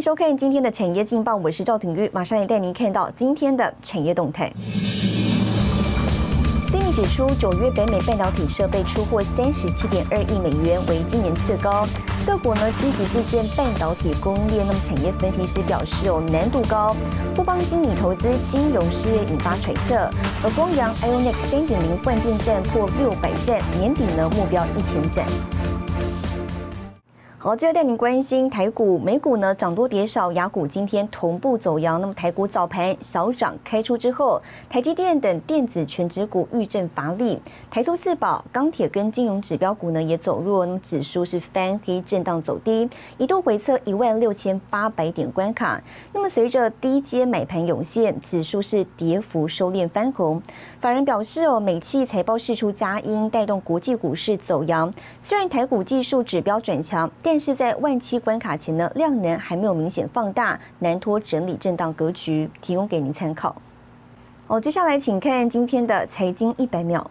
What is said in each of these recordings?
迎收看今天的产业劲报，我是赵廷玉，马上也带您看到今天的产业动态。CMI 指出，九月北美半导体设备出货三十七点二亿美元，为今年次高。各国呢积极自建半导体供应链，那么产业分析师表示哦，难度高。富邦经理投资金融事业引发揣测。而光阳 Ionix 三点零换电站破六百站，年底呢目标一千站。好，接着带您关心台股、美股呢涨多跌少，雅股今天同步走阳。那么台股早盘小涨开出之后，台积电等电子全指股遇震乏力，台塑四宝、钢铁跟金融指标股呢也走弱，那么指数是翻黑震荡走低，一度回测一万六千八百点关卡。那么随着低阶买盘涌现，指数是跌幅收敛翻红。法人表示哦，美企财报释出佳音，带动国际股市走阳。虽然台股技术指标转强，但是在万七关卡前呢，量能还没有明显放大，难脱整理震荡格局，提供给您参考。哦，接下来请看今天的财经一百秒。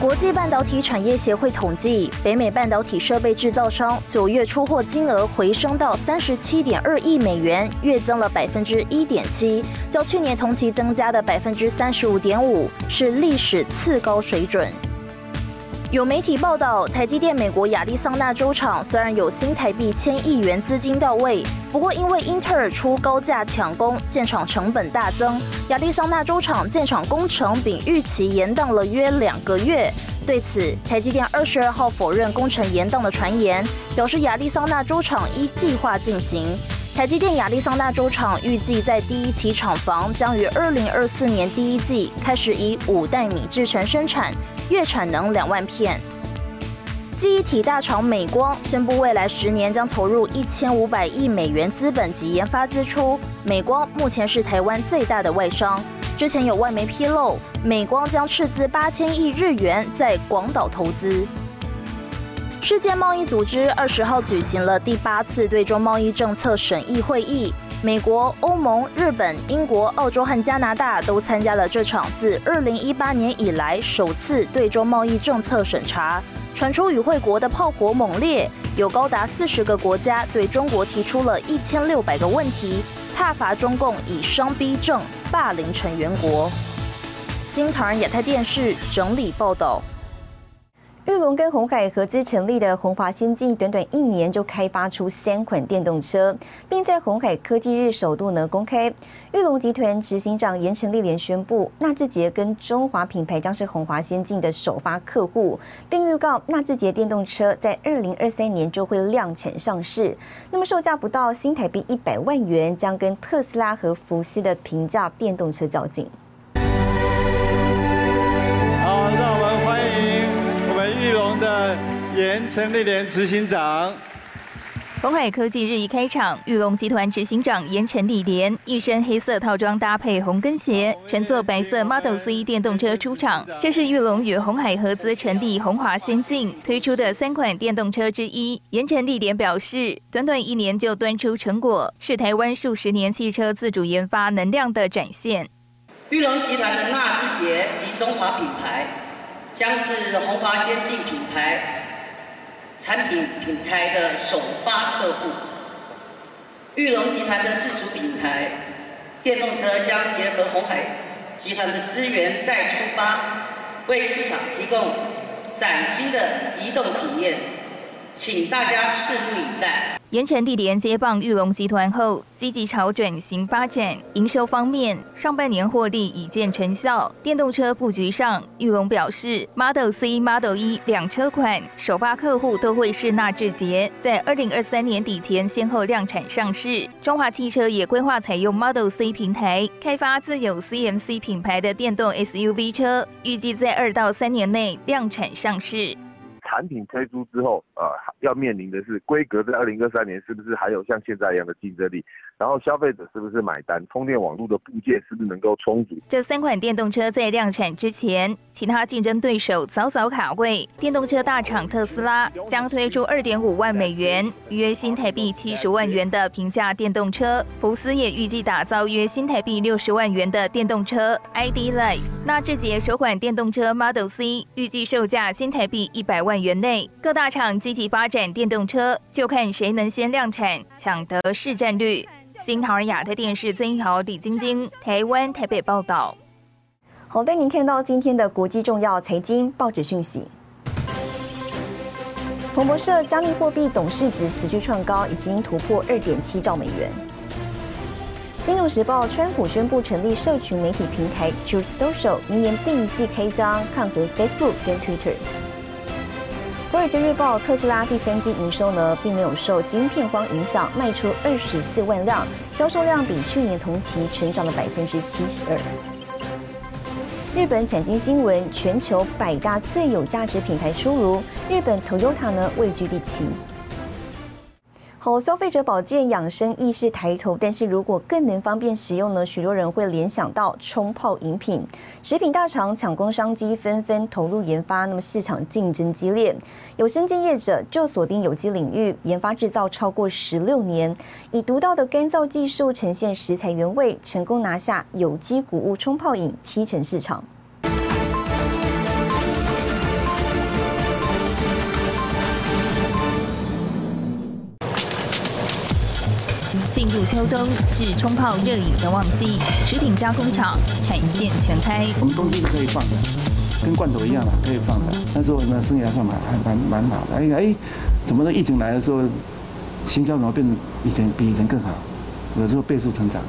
国际半导体产业协会统计，北美半导体设备制造商九月出货金额回升到三十七点二亿美元，月增了百分之一点七，较去年同期增加的百分之三十五点五，是历史次高水准。有媒体报道，台积电美国亚利桑那州厂虽然有新台币千亿元资金到位，不过因为英特尔出高价抢工，建厂成本大增，亚利桑那州厂建厂工程比预期延宕了约两个月。对此，台积电二十二号否认工程延宕的传言，表示亚利桑那州厂依计划进行。台积电亚利桑那州厂预计在第一期厂房将于二零二四年第一季开始以五代米制成生产。月产能两万片。记忆体大厂美光宣布，未来十年将投入一千五百亿美元资本及研发支出。美光目前是台湾最大的外商。之前有外媒披露，美光将斥资八千亿日元在广岛投资。世界贸易组织二十号举行了第八次对中贸易政策审议会议。美国、欧盟、日本、英国、澳洲和加拿大都参加了这场自二零一八年以来首次对中贸易政策审查。传出与会国的炮火猛烈，有高达四十个国家对中国提出了一千六百个问题，挞伐中共以双逼政、霸凌成员国。新唐人亚太电视整理报道。玉龙跟红海合资成立的宏华先进，短短一年就开发出三款电动车，并在红海科技日首度呢公开。玉龙集团执行长严成立连宣布，纳智捷跟中华品牌将是宏华先进的首发客户，并预告纳智捷电动车在二零二三年就会量产上市。那么售价不到新台币一百万元，将跟特斯拉和福斯的平价电动车较劲。严陈立莲执行长，鸿海科技日一开场，玉龙集团执行长严陈立莲一身黑色套装搭配红跟鞋，乘坐白色 Model C 电动车出场。这是玉龙与鸿海合资成立红华先进推出的三款电动车之一。严陈立莲表示，短短一年就端出成果，是台湾数十年汽车自主研发能量的展现。玉龙集团的纳智捷及中华品牌，将是红华先进品牌。产品品牌的首发客户，玉龙集团的自主品牌电动车将结合红海集团的资源再出发，为市场提供崭新的移动体验，请大家拭目以待。盐城地联接棒玉龙集团后，积极朝转型发展。营收方面，上半年获利已见成效。电动车布局上，玉龙表示，Model C、Model E 两车款首发客户都会是纳智捷，在二零二三年底前先后量产上市。中华汽车也规划采用 Model C 平台，开发自有 CMC 品牌的电动 SUV 车，预计在二到三年内量产上市。产品推出之后，呃，要面临的是规格在二零二三年是不是还有像现在一样的竞争力？然后消费者是不是买单？充电网络的部件是不是能够充足？这三款电动车在量产之前，其他竞争对手早早卡位。电动车大厂特斯拉将推出二点五万美元（约新台币七十万元）的平价电动车，福斯也预计打造约新台币六十万元的电动车 ID. Light。纳智捷首款电动车 Model C 预计售价新台币一百万元内。各大厂积极发展电动车，就看谁能先量产，抢得市占率。新唐人亚太电视曾一豪、李晶晶，台湾台北报道。好，带您看到今天的国际重要财经报纸讯息。彭博社加密货币总市值持续创高，已经突破二点七兆美元。金融时报，川普宣布成立社群媒体平台 Truth Social，明年第一季开张，抗衡 Facebook 跟 Twitter。华尔街日报，特斯拉第三季营收呢，并没有受晶片荒影响，卖出二十四万辆，销售量比去年同期成长了百分之七十二。日本产经新闻，全球百大最有价值品牌出炉，日本 Toyota 呢位居第七。好，消费者保健养生意识抬头，但是如果更能方便使用呢？许多人会联想到冲泡饮品。食品大厂抢攻商机，纷纷投入研发，那么市场竞争激烈。有生技业者就锁定有机领域，研发制造超过十六年，以独到的干燥技术呈现食材原味，成功拿下有机谷物冲泡饮七成市场。入秋冬是冲泡热饮的旺季，食品加工厂产线全开。我们东西是可以放的，跟罐头一样嘛，可以放的。但是我们生意还算蛮还蛮蛮好的。哎哎，怎么的？疫情来的时候，行销怎么变成以前比以前更好？有时候倍速成长。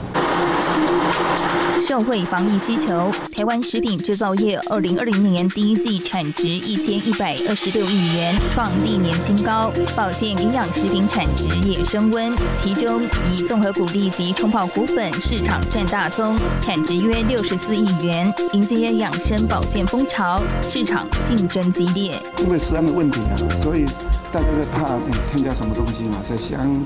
社会防疫需求，台湾食品制造业二零二零年第一季产值一千一百二十六亿元，创历年新高。保健营养食品产值也升温，其中以综合谷粒及冲泡谷粉市场占大宗，产值约六十四亿元。迎接养生保健风潮，市场竞争激烈。因为食安的问题啊，所以大家怕添加什么东西嘛，在香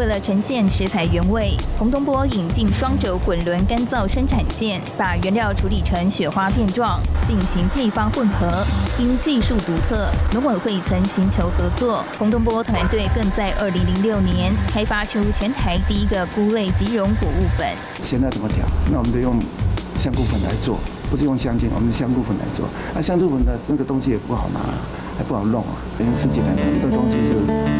为了呈现食材原味，洪东波引进双轴滚轮干燥生产线，把原料处理成雪花片状，进行配方混合。因技术独特，农委会曾寻求合作，洪东波团队更在2006年开发出全台第一个菇类即溶谷物粉。现在怎么调？那我们就用。香菇粉来做，不是用香精，我们香菇粉来做。那香菇粉的那个东西也不好拿，还不好弄啊。因为十几年很多东西是。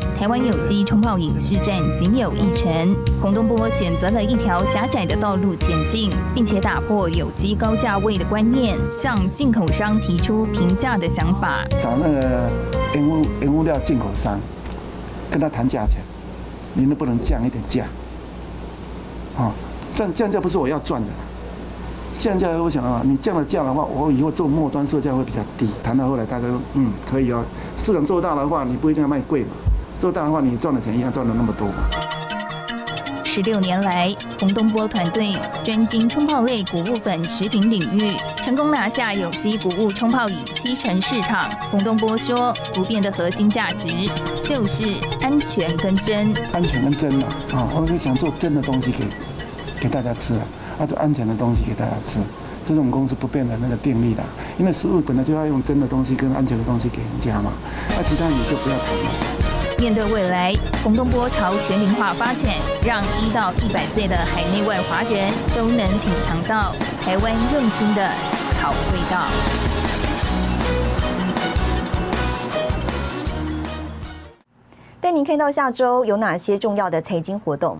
台湾有机冲泡饮市占仅有一成，洪东波选择了一条狭窄的道路前进，并且打破有机高价位的观念，向进口商提出平价的想法。找那个原物原物料进口商，跟他谈价钱，你能不能降一点价？啊，降降价不是我要赚的，降价我想啊，你降了价的话，我以后做末端售价会比较低。谈到后来，大家说嗯可以哦，市场做大的话，你不一定要卖贵嘛，做大的话，你赚的钱一样赚了那么多嘛。十六年来，洪东波团队专精冲泡类谷物粉食品领域，成功拿下有机谷物冲泡饮七成市场。洪东波说，不变的核心价值就是安全跟真。安全跟真嘛，啊，我是想做真的东西给给大家吃啊，啊，做安全的东西给大家吃，这是我们公司不变的那个定力的。因为食物本来就要用真的东西跟安全的东西给人家嘛，那其他你就不要谈了。面对未来，洪东波朝全龄化发展，让一到一百岁的海内外华人都能品尝到台湾用心的好味道。带您看到下周有哪些重要的财经活动。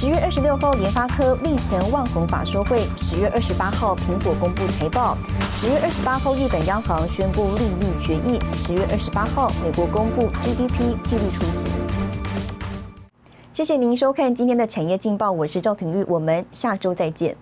十月二十六号联发科力神万红法说会十月二十八号苹果公布财报十月二十八号日本央行宣布利率决议十月二十八号美国公布 gdp 纪律初值。谢谢您收看今天的产业劲爆我是赵廷玉我们下周再见。